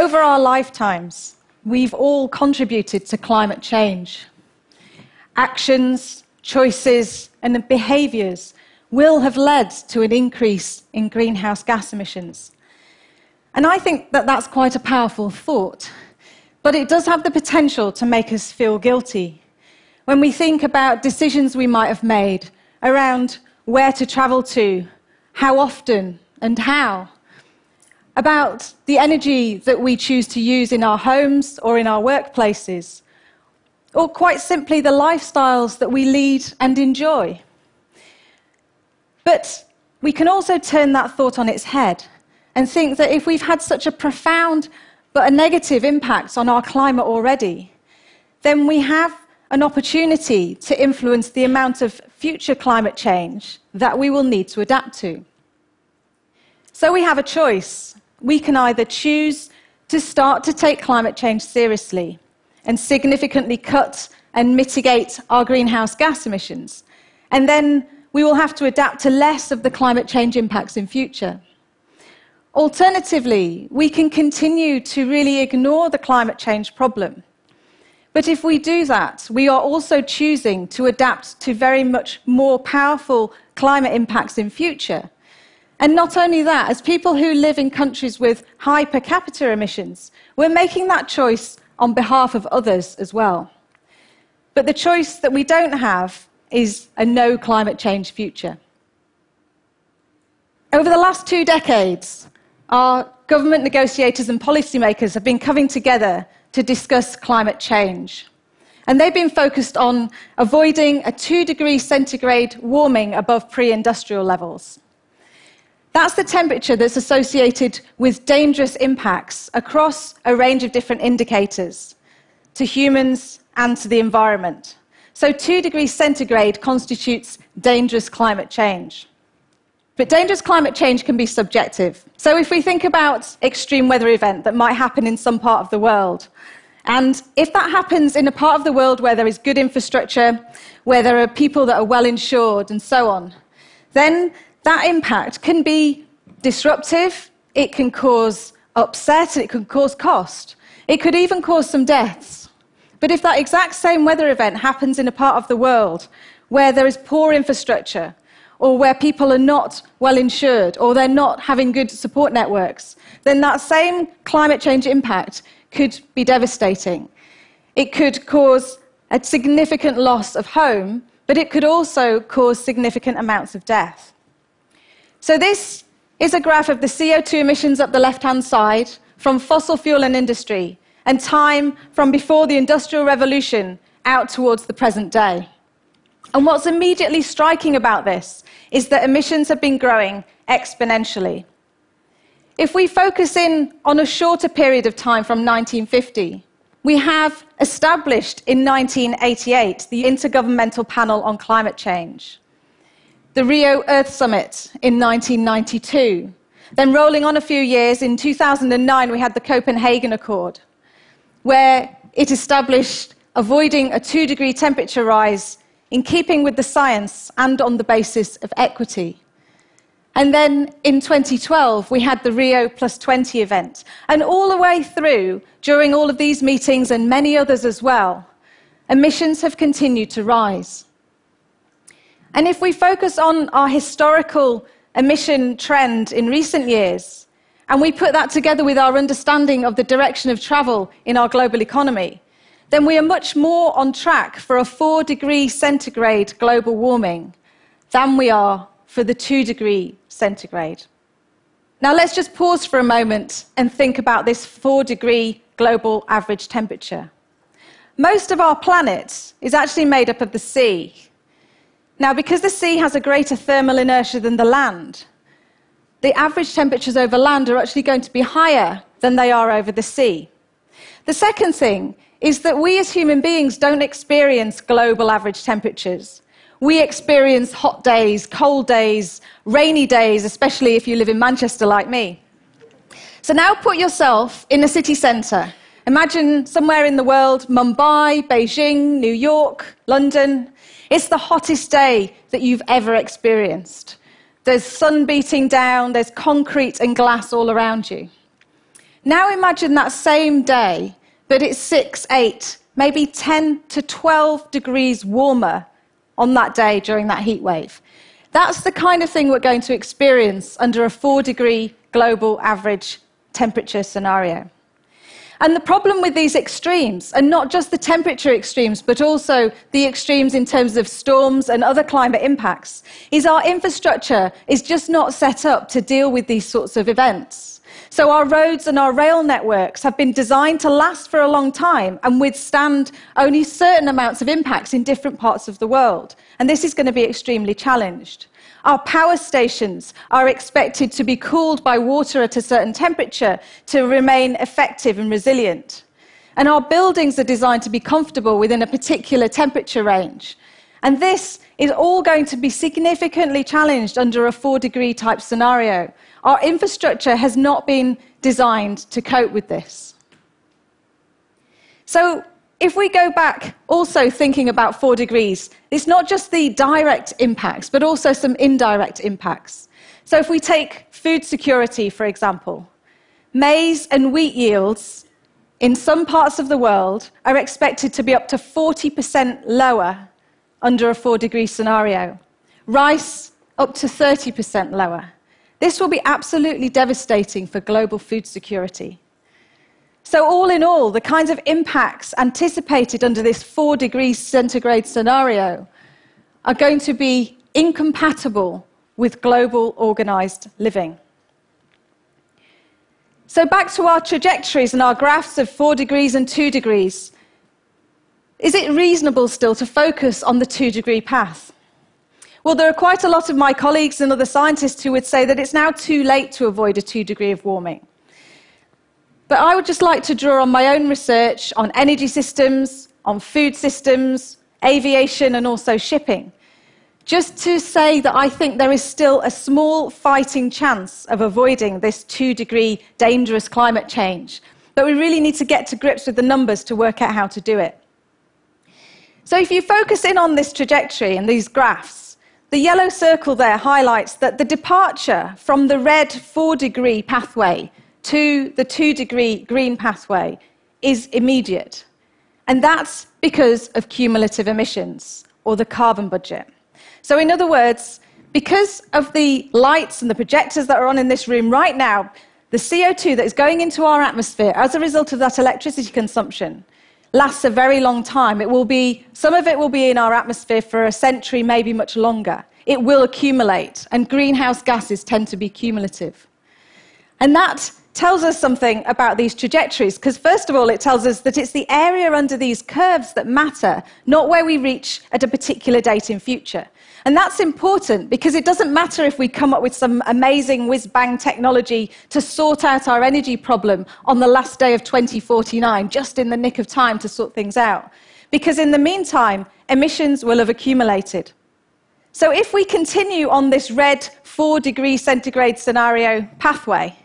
Over our lifetimes, we've all contributed to climate change. Actions, choices, and behaviours will have led to an increase in greenhouse gas emissions. And I think that that's quite a powerful thought, but it does have the potential to make us feel guilty when we think about decisions we might have made around where to travel to, how often, and how, about the energy that we choose to use in our homes or in our workplaces, or quite simply the lifestyles that we lead and enjoy. But we can also turn that thought on its head and think that if we've had such a profound but a negative impact on our climate already, then we have an opportunity to influence the amount of future climate change that we will need to adapt to. So we have a choice. We can either choose to start to take climate change seriously and significantly cut and mitigate our greenhouse gas emissions, and then we will have to adapt to less of the climate change impacts in future. Alternatively, we can continue to really ignore the climate change problem. But if we do that, we are also choosing to adapt to very much more powerful climate impacts in future. And not only that, as people who live in countries with high per capita emissions, we're making that choice on behalf of others as well. But the choice that we don't have is a no climate change future. Over the last two decades, our government negotiators and policymakers have been coming together to discuss climate change. And they've been focused on avoiding a two degree centigrade warming above pre industrial levels. That's the temperature that's associated with dangerous impacts across a range of different indicators to humans and to the environment. So, two degrees centigrade constitutes dangerous climate change. But dangerous climate change can be subjective. So, if we think about extreme weather event that might happen in some part of the world, and if that happens in a part of the world where there is good infrastructure, where there are people that are well insured, and so on, then that impact can be disruptive, it can cause upset, it can cause cost, it could even cause some deaths. But if that exact same weather event happens in a part of the world where there is poor infrastructure, or where people are not well insured, or they're not having good support networks, then that same climate change impact could be devastating. It could cause a significant loss of home, but it could also cause significant amounts of death. So, this is a graph of the CO2 emissions up the left hand side from fossil fuel and industry, and time from before the Industrial Revolution out towards the present day. And what's immediately striking about this is that emissions have been growing exponentially. If we focus in on a shorter period of time from 1950, we have established in 1988 the Intergovernmental Panel on Climate Change the Rio Earth Summit in 1992. Then, rolling on a few years, in 2009, we had the Copenhagen Accord, where it established avoiding a two degree temperature rise in keeping with the science and on the basis of equity. And then in 2012, we had the Rio Plus 20 event. And all the way through, during all of these meetings and many others as well, emissions have continued to rise. And if we focus on our historical emission trend in recent years, and we put that together with our understanding of the direction of travel in our global economy, then we are much more on track for a 4 degree centigrade global warming than we are for the 2 degree centigrade. Now, let's just pause for a moment and think about this 4 degree global average temperature. Most of our planet is actually made up of the sea. Now, because the sea has a greater thermal inertia than the land, the average temperatures over land are actually going to be higher than they are over the sea. The second thing is that we as human beings don't experience global average temperatures. We experience hot days, cold days, rainy days, especially if you live in Manchester like me. So now put yourself in a city centre. Imagine somewhere in the world Mumbai, Beijing, New York, London. It's the hottest day that you've ever experienced. There's sun beating down, there's concrete and glass all around you. Now imagine that same day, but it's 6, 8, maybe 10 to 12 degrees warmer on that day during that heat wave. That's the kind of thing we're going to experience under a 4 degree global average temperature scenario. And the problem with these extremes, and not just the temperature extremes, but also the extremes in terms of storms and other climate impacts, is our infrastructure is just not set up to deal with these sorts of events. So our roads and our rail networks have been designed to last for a long time and withstand only certain amounts of impacts in different parts of the world. And this is going to be extremely challenged. Our power stations are expected to be cooled by water at a certain temperature to remain effective and resilient. And our buildings are designed to be comfortable within a particular temperature range. And this is all going to be significantly challenged under a four degree type scenario. Our infrastructure has not been designed to cope with this. So, if we go back also thinking about four degrees, it's not just the direct impacts, but also some indirect impacts. So if we take food security, for example, maize and wheat yields in some parts of the world are expected to be up to 40% lower under a four degree scenario. Rice up to 30% lower. This will be absolutely devastating for global food security. So, all in all, the kinds of impacts anticipated under this four degrees centigrade scenario are going to be incompatible with global organized living. So, back to our trajectories and our graphs of four degrees and two degrees. Is it reasonable still to focus on the two degree path? Well, there are quite a lot of my colleagues and other scientists who would say that it's now too late to avoid a two degree of warming. But I would just like to draw on my own research on energy systems, on food systems, aviation, and also shipping, just to say that I think there is still a small fighting chance of avoiding this two degree dangerous climate change. But we really need to get to grips with the numbers to work out how to do it. So if you focus in on this trajectory and these graphs, the yellow circle there highlights that the departure from the red four degree pathway to the two degree green pathway is immediate. And that's because of cumulative emissions or the carbon budget. So, in other words, because of the lights and the projectors that are on in this room right now, the CO2 that is going into our atmosphere as a result of that electricity consumption lasts a very long time. It will be, some of it will be in our atmosphere for a century, maybe much longer. It will accumulate, and greenhouse gases tend to be cumulative. And that tells us something about these trajectories, because first of all, it tells us that it's the area under these curves that matter, not where we reach at a particular date in future. And that's important because it doesn't matter if we come up with some amazing whiz bang technology to sort out our energy problem on the last day of 2049, just in the nick of time to sort things out. Because in the meantime, emissions will have accumulated. So if we continue on this red 4 degree centigrade scenario pathway,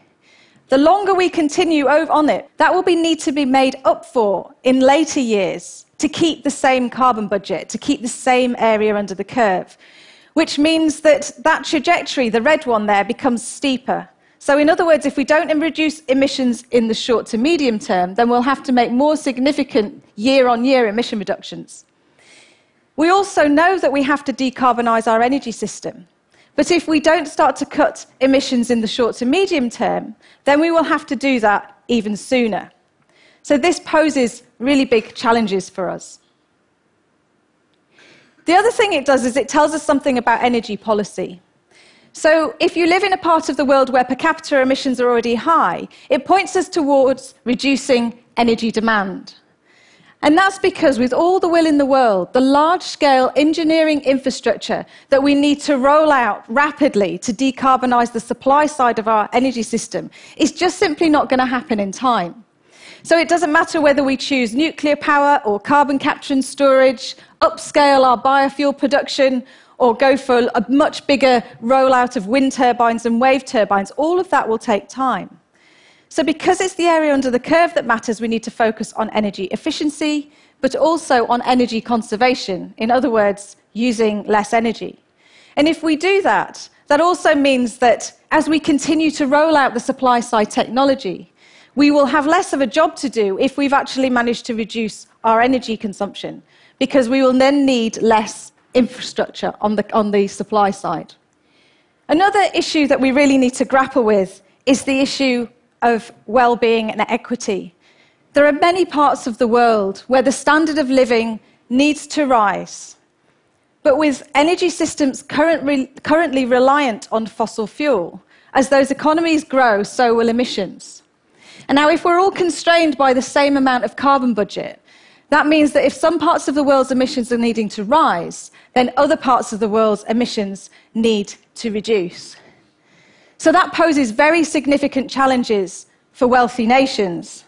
the longer we continue on it, that will be, need to be made up for in later years to keep the same carbon budget, to keep the same area under the curve, which means that that trajectory, the red one there, becomes steeper. So, in other words, if we don't reduce emissions in the short to medium term, then we'll have to make more significant year on year emission reductions. We also know that we have to decarbonize our energy system. But if we don't start to cut emissions in the short to medium term, then we will have to do that even sooner. So this poses really big challenges for us. The other thing it does is it tells us something about energy policy. So, if you live in a part of the world where per capita emissions are already high, it points us towards reducing energy demand. And that's because, with all the will in the world, the large scale engineering infrastructure that we need to roll out rapidly to decarbonize the supply side of our energy system is just simply not going to happen in time. So it doesn't matter whether we choose nuclear power or carbon capture and storage, upscale our biofuel production, or go for a much bigger rollout of wind turbines and wave turbines, all of that will take time. So, because it's the area under the curve that matters, we need to focus on energy efficiency, but also on energy conservation. In other words, using less energy. And if we do that, that also means that as we continue to roll out the supply side technology, we will have less of a job to do if we've actually managed to reduce our energy consumption, because we will then need less infrastructure on the, on the supply side. Another issue that we really need to grapple with is the issue of well being and equity. There are many parts of the world where the standard of living needs to rise. But with energy systems currently, currently reliant on fossil fuel, as those economies grow, so will emissions. And now, if we're all constrained by the same amount of carbon budget, that means that if some parts of the world's emissions are needing to rise, then other parts of the world's emissions need to reduce. So that poses very significant challenges for wealthy nations.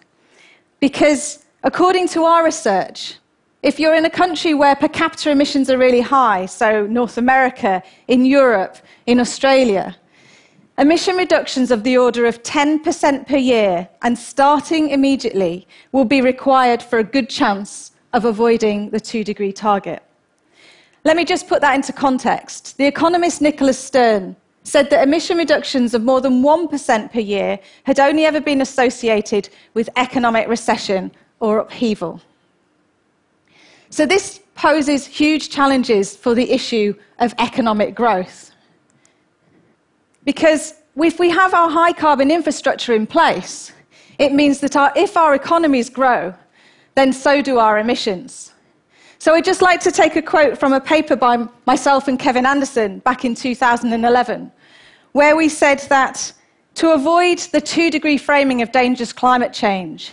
Because according to our research, if you're in a country where per capita emissions are really high, so North America, in Europe, in Australia, emission reductions of the order of 10% per year and starting immediately will be required for a good chance of avoiding the two degree target. Let me just put that into context. The economist Nicholas Stern said that emission reductions of more than 1% per year had only ever been associated with economic recession or upheaval. So, this poses huge challenges for the issue of economic growth. Because if we have our high carbon infrastructure in place, it means that our, if our economies grow, then so do our emissions. So I'd just like to take a quote from a paper by myself and Kevin Anderson back in 2011, where we said that to avoid the two degree framing of dangerous climate change,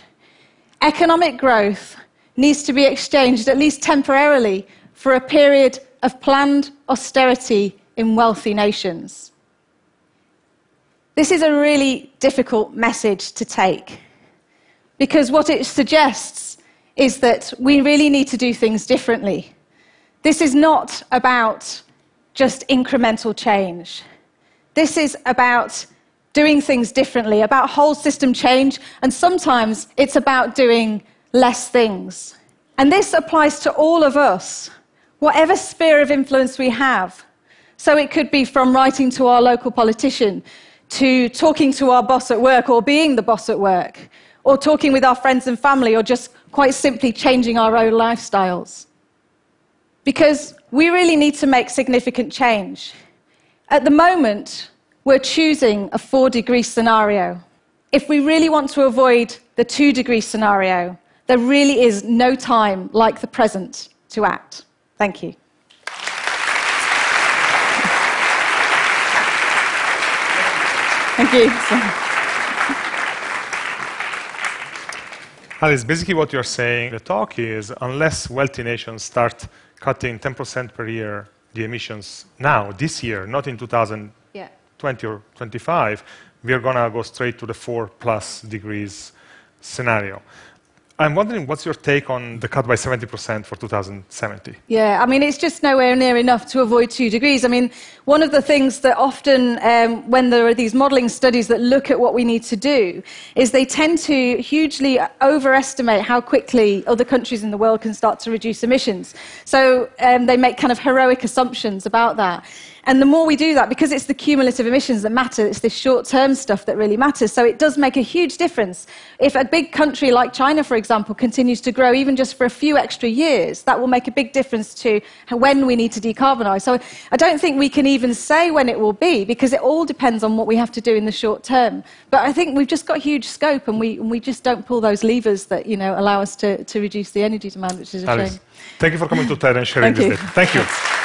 economic growth needs to be exchanged, at least temporarily, for a period of planned austerity in wealthy nations. This is a really difficult message to take because what it suggests is that we really need to do things differently. This is not about just incremental change. This is about doing things differently, about whole system change, and sometimes it's about doing less things. And this applies to all of us, whatever sphere of influence we have. So it could be from writing to our local politician, to talking to our boss at work, or being the boss at work, or talking with our friends and family, or just quite simply changing our own lifestyles. Because we really need to make significant change. At the moment, we're choosing a four degree scenario. If we really want to avoid the two degree scenario, there really is no time like the present to act. Thank you. Thank you. Alice, basically what you're saying, the talk is unless wealthy nations start cutting 10% per year the emissions now, this year, not in 2020 yeah. or 25, we are going to go straight to the 4 plus degrees scenario. I'm wondering what's your take on the cut by 70% for 2070? Yeah, I mean, it's just nowhere near enough to avoid two degrees. I mean, one of the things that often, um, when there are these modelling studies that look at what we need to do, is they tend to hugely overestimate how quickly other countries in the world can start to reduce emissions. So um, they make kind of heroic assumptions about that. And the more we do that, because it's the cumulative emissions that matter, it's this short term stuff that really matters. So it does make a huge difference. If a big country like China, for example, continues to grow even just for a few extra years, that will make a big difference to when we need to decarbonize. So I don't think we can even say when it will be, because it all depends on what we have to do in the short term. But I think we've just got huge scope, and we, we just don't pull those levers that you know, allow us to, to reduce the energy demand, which is a Alice, shame. Thank you for coming to TED and sharing Thank this. You. Thank you.